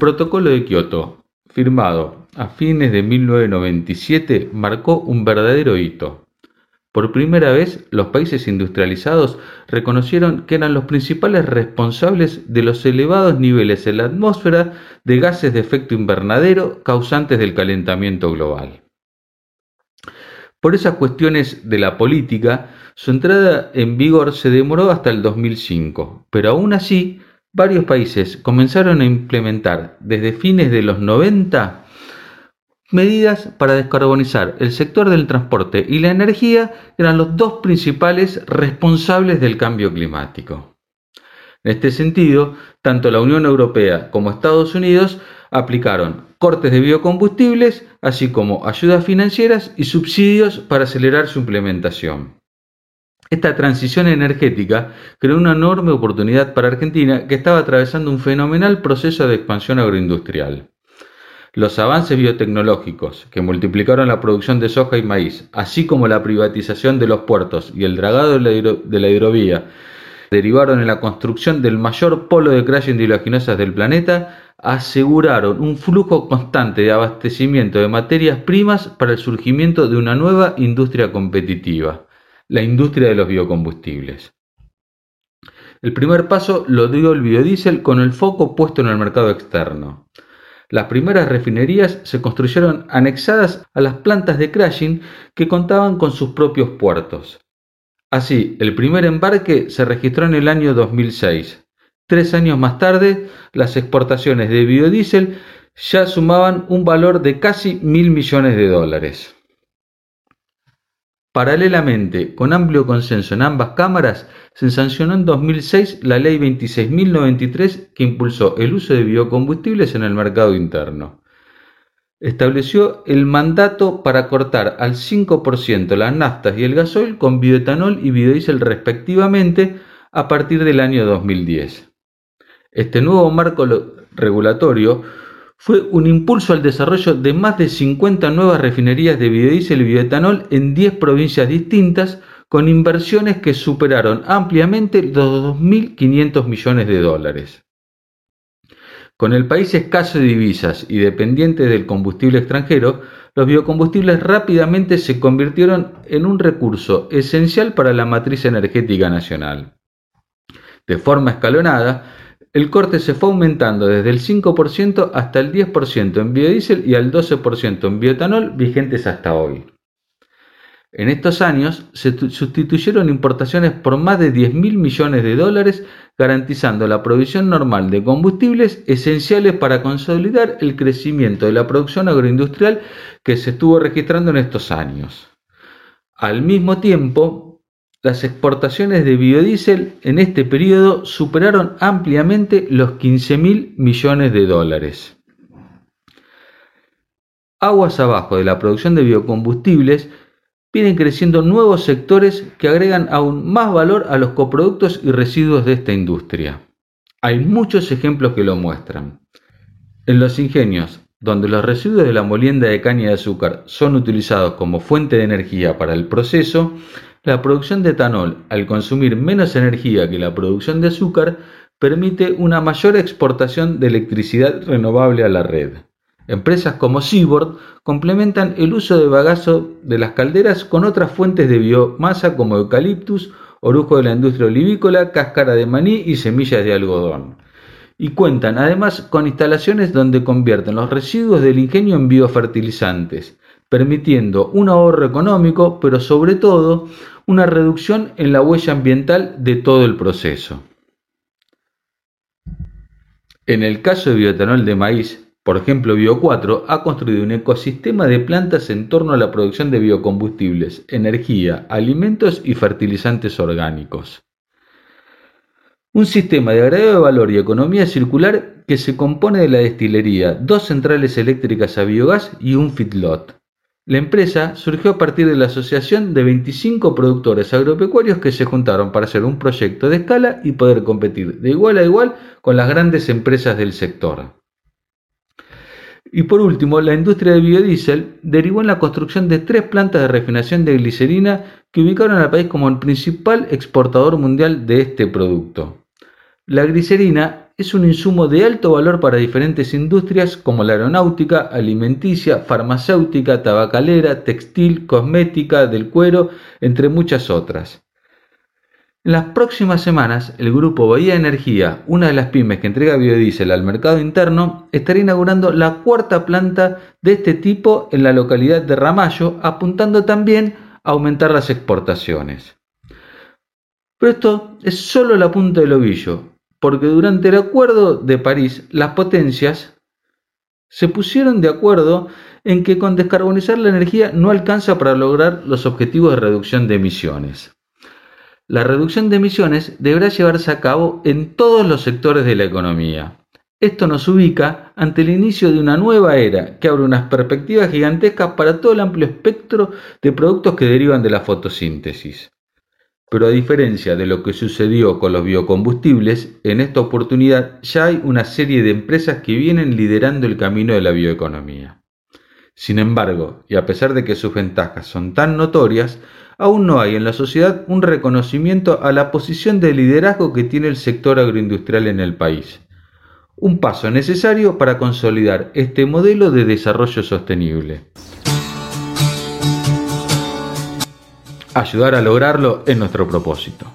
protocolo de Kioto, firmado a fines de 1997, marcó un verdadero hito. Por primera vez, los países industrializados reconocieron que eran los principales responsables de los elevados niveles en la atmósfera de gases de efecto invernadero causantes del calentamiento global. Por esas cuestiones de la política, su entrada en vigor se demoró hasta el 2005, pero aún así, varios países comenzaron a implementar desde fines de los 90 medidas para descarbonizar el sector del transporte y la energía eran los dos principales responsables del cambio climático. En este sentido, tanto la Unión Europea como Estados Unidos aplicaron cortes de biocombustibles, así como ayudas financieras y subsidios para acelerar su implementación. Esta transición energética creó una enorme oportunidad para Argentina que estaba atravesando un fenomenal proceso de expansión agroindustrial. Los avances biotecnológicos que multiplicaron la producción de soja y maíz, así como la privatización de los puertos y el dragado de la, hidrovía, derivaron en la construcción del mayor polo de crashing de oleaginosas del planeta, aseguraron un flujo constante de abastecimiento de materias primas para el surgimiento de una nueva industria competitiva, la industria de los biocombustibles. El primer paso lo dio el biodiesel con el foco puesto en el mercado externo. Las primeras refinerías se construyeron anexadas a las plantas de crashing que contaban con sus propios puertos. Así, el primer embarque se registró en el año 2006, Tres años más tarde, las exportaciones de biodiesel ya sumaban un valor de casi mil millones de dólares. Paralelamente, con amplio consenso en ambas cámaras, se sancionó en 2006 la Ley 26.093 que impulsó el uso de biocombustibles en el mercado interno. Estableció el mandato para cortar al 5% las naftas y el gasoil con bioetanol y biodiesel respectivamente a partir del año 2010. Este nuevo marco regulatorio fue un impulso al desarrollo de más de 50 nuevas refinerías de biodiesel y bioetanol en 10 provincias distintas, con inversiones que superaron ampliamente los 2.500 millones de dólares. Con el país escaso de divisas y dependiente del combustible extranjero, los biocombustibles rápidamente se convirtieron en un recurso esencial para la matriz energética nacional. De forma escalonada, el corte se fue aumentando desde el 5% hasta el 10% en biodiesel y al 12% en bioetanol vigentes hasta hoy. En estos años se sustituyeron importaciones por más de 10 mil millones de dólares, garantizando la provisión normal de combustibles esenciales para consolidar el crecimiento de la producción agroindustrial que se estuvo registrando en estos años. Al mismo tiempo, las exportaciones de biodiesel en este periodo superaron ampliamente los 15 mil millones de dólares. Aguas abajo de la producción de biocombustibles, vienen creciendo nuevos sectores que agregan aún más valor a los coproductos y residuos de esta industria. Hay muchos ejemplos que lo muestran. En los ingenios, donde los residuos de la molienda de caña de azúcar son utilizados como fuente de energía para el proceso, la producción de etanol, al consumir menos energía que la producción de azúcar, permite una mayor exportación de electricidad renovable a la red. Empresas como Seaboard complementan el uso de bagazo de las calderas con otras fuentes de biomasa como eucaliptus, orujo de la industria olivícola, cáscara de maní y semillas de algodón. Y cuentan además con instalaciones donde convierten los residuos del ingenio en biofertilizantes, permitiendo un ahorro económico, pero sobre todo una reducción en la huella ambiental de todo el proceso. En el caso de bioetanol de maíz, por ejemplo, Bio4 ha construido un ecosistema de plantas en torno a la producción de biocombustibles, energía, alimentos y fertilizantes orgánicos. Un sistema de agregado de valor y economía circular que se compone de la destilería, dos centrales eléctricas a biogás y un feedlot. La empresa surgió a partir de la asociación de 25 productores agropecuarios que se juntaron para hacer un proyecto de escala y poder competir de igual a igual con las grandes empresas del sector. Y por último, la industria de biodiesel derivó en la construcción de tres plantas de refinación de glicerina que ubicaron al país como el principal exportador mundial de este producto. La glicerina es un insumo de alto valor para diferentes industrias como la aeronáutica, alimenticia, farmacéutica, tabacalera, textil, cosmética, del cuero, entre muchas otras. En las próximas semanas, el grupo Bahía Energía, una de las pymes que entrega biodiesel al mercado interno, estará inaugurando la cuarta planta de este tipo en la localidad de Ramallo, apuntando también a aumentar las exportaciones. Pero esto es solo la punta del ovillo, porque durante el Acuerdo de París las potencias se pusieron de acuerdo en que con descarbonizar la energía no alcanza para lograr los objetivos de reducción de emisiones. La reducción de emisiones deberá llevarse a cabo en todos los sectores de la economía. Esto nos ubica ante el inicio de una nueva era que abre unas perspectivas gigantescas para todo el amplio espectro de productos que derivan de la fotosíntesis. Pero a diferencia de lo que sucedió con los biocombustibles, en esta oportunidad ya hay una serie de empresas que vienen liderando el camino de la bioeconomía. Sin embargo, y a pesar de que sus ventajas son tan notorias, aún no hay en la sociedad un reconocimiento a la posición de liderazgo que tiene el sector agroindustrial en el país. Un paso necesario para consolidar este modelo de desarrollo sostenible. Ayudar a lograrlo es nuestro propósito.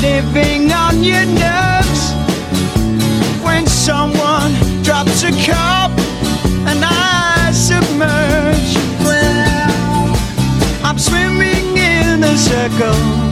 living on your nerves. When someone drops a cup and I submerge, I'm swimming in a circle.